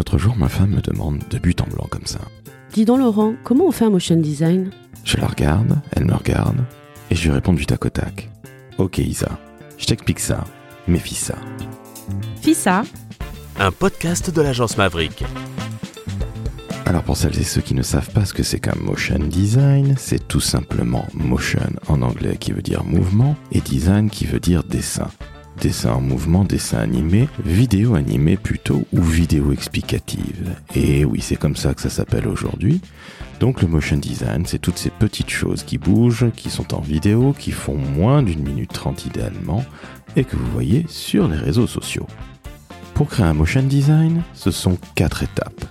L'autre jour, ma femme me demande de but en blanc comme ça. Dis donc Laurent, comment on fait un motion design? Je la regarde, elle me regarde, et je lui réponds du tac au tac. Ok Isa, je t'explique ça, mais fis ça. FISA, un podcast de l'agence Maverick. Alors pour celles et ceux qui ne savent pas ce que c'est qu'un motion design, c'est tout simplement motion en anglais qui veut dire mouvement et design qui veut dire dessin. Dessin en mouvement, dessin animé, vidéo animée plutôt ou vidéo explicative. Et oui, c'est comme ça que ça s'appelle aujourd'hui. Donc le motion design, c'est toutes ces petites choses qui bougent, qui sont en vidéo, qui font moins d'une minute trente idéalement, et que vous voyez sur les réseaux sociaux. Pour créer un motion design, ce sont quatre étapes.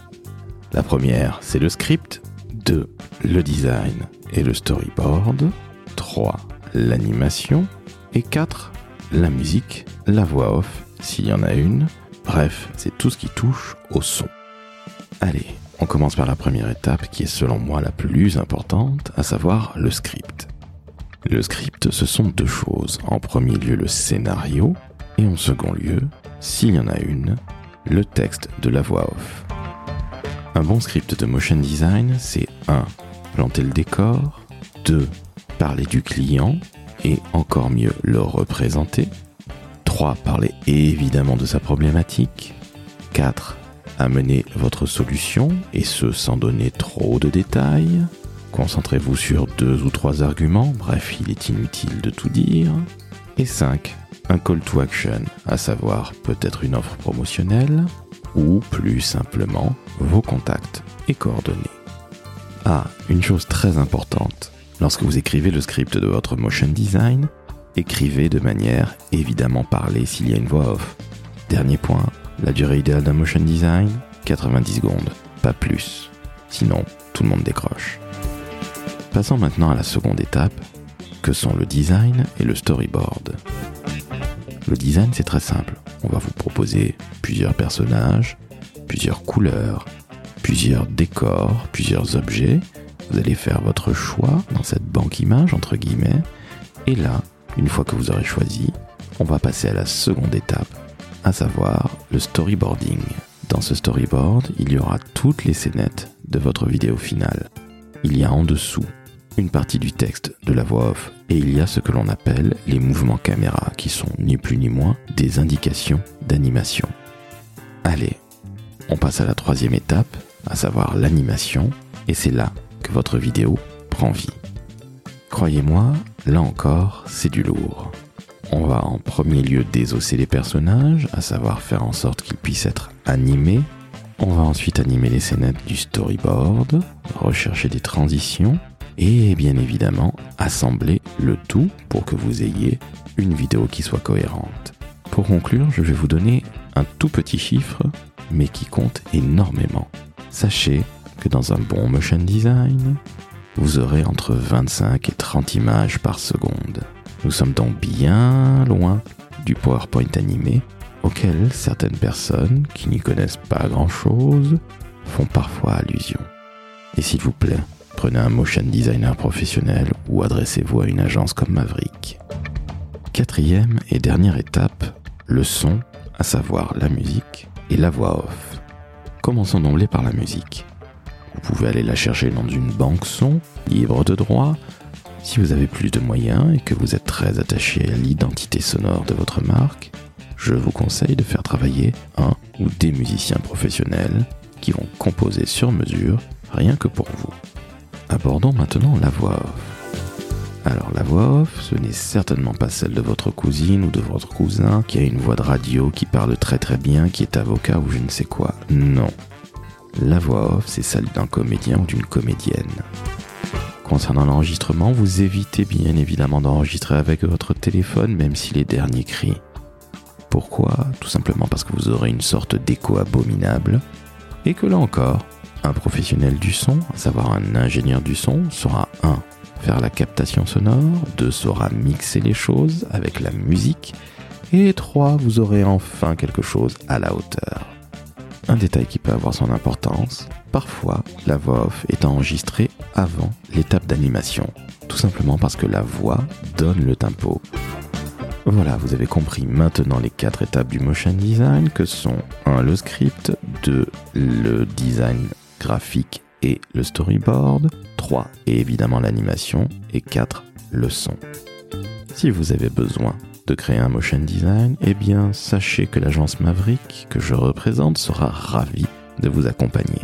La première, c'est le script. 2. Le design et le storyboard. 3. L'animation. Et 4. La musique, la voix off, s'il y en a une. Bref, c'est tout ce qui touche au son. Allez, on commence par la première étape qui est selon moi la plus importante, à savoir le script. Le script, ce sont deux choses. En premier lieu, le scénario, et en second lieu, s'il y en a une, le texte de la voix off. Un bon script de motion design, c'est 1. Planter le décor, 2. Parler du client, et encore mieux le représenter, 3. Parler évidemment de sa problématique, 4. Amener votre solution, et ce sans donner trop de détails, concentrez-vous sur deux ou trois arguments, bref, il est inutile de tout dire, et 5. Un call to action, à savoir peut-être une offre promotionnelle, ou plus simplement vos contacts et coordonnées. Ah, une chose très importante, lorsque vous écrivez le script de votre motion design, écrivez de manière évidemment parlée s'il y a une voix off. Dernier point, la durée idéale d'un motion design, 90 secondes, pas plus. Sinon, tout le monde décroche. Passons maintenant à la seconde étape, que sont le design et le storyboard. Le design, c'est très simple. On va vous proposer plusieurs personnages, plusieurs couleurs, plusieurs décors, plusieurs objets. Vous allez faire votre choix dans cette banque image, entre guillemets. Et là, une fois que vous aurez choisi, on va passer à la seconde étape, à savoir le storyboarding. Dans ce storyboard, il y aura toutes les scénettes de votre vidéo finale. Il y a en dessous une partie du texte de la voix off et il y a ce que l'on appelle les mouvements caméra qui sont ni plus ni moins des indications d'animation. Allez, on passe à la troisième étape, à savoir l'animation et c'est là votre vidéo prend vie. Croyez-moi, là encore, c'est du lourd. On va en premier lieu désosser les personnages, à savoir faire en sorte qu'ils puissent être animés. On va ensuite animer les scénettes du storyboard, rechercher des transitions, et bien évidemment assembler le tout pour que vous ayez une vidéo qui soit cohérente. Pour conclure, je vais vous donner un tout petit chiffre, mais qui compte énormément. Sachez que dans un bon motion design, vous aurez entre 25 et 30 images par seconde. Nous sommes donc bien loin du PowerPoint animé auquel certaines personnes qui n'y connaissent pas grand-chose font parfois allusion. Et s'il vous plaît, Prenez un motion designer professionnel ou adressez-vous à une agence comme Maverick. Quatrième et dernière étape, le son, à savoir la musique et la voix off. Commençons d'emblée par la musique. Pouvez aller la chercher dans une banque son, libre de droit. Si vous avez plus de moyens et que vous êtes très attaché à l'identité sonore de votre marque, je vous conseille de faire travailler un ou des musiciens professionnels qui vont composer sur mesure rien que pour vous. Abordons maintenant la voix off. Alors la voix off, ce n'est certainement pas celle de votre cousine ou de votre cousin qui a une voix de radio, qui parle très très bien, qui est avocat ou je ne sais quoi. Non. La voix off, c'est celle d'un comédien ou d'une comédienne. Concernant l'enregistrement, vous évitez bien évidemment d'enregistrer avec votre téléphone même si les derniers crient. Pourquoi? Tout simplement parce que vous aurez une sorte d'écho abominable et que là encore, un professionnel du son, à savoir un ingénieur du son, saura 1. faire la captation sonore, 2. saura mixer les choses avec la musique, et 3. vous aurez enfin quelque chose à la hauteur. Un détail qui peut avoir son importance, parfois la voix off est enregistrée avant l'étape d'animation, tout simplement parce que la voix donne le tempo. Voilà, vous avez compris maintenant les quatre étapes du motion design que sont 1 le script, 2 le design graphique et le storyboard, 3 et évidemment l'animation et 4 le son. Si vous avez besoin de créer un motion design, eh bien sachez que l'agence Maverick que je représente sera ravie de vous accompagner.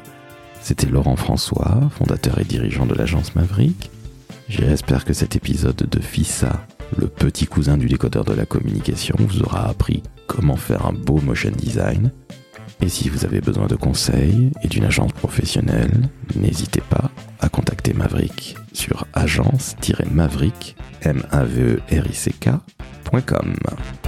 C'était Laurent François, fondateur et dirigeant de l'agence Maverick. J'espère que cet épisode de FISA, le petit cousin du décodeur de la communication, vous aura appris comment faire un beau motion design. Et si vous avez besoin de conseils et d'une agence professionnelle, n'hésitez pas à contacter Maverick sur agence-maverick, a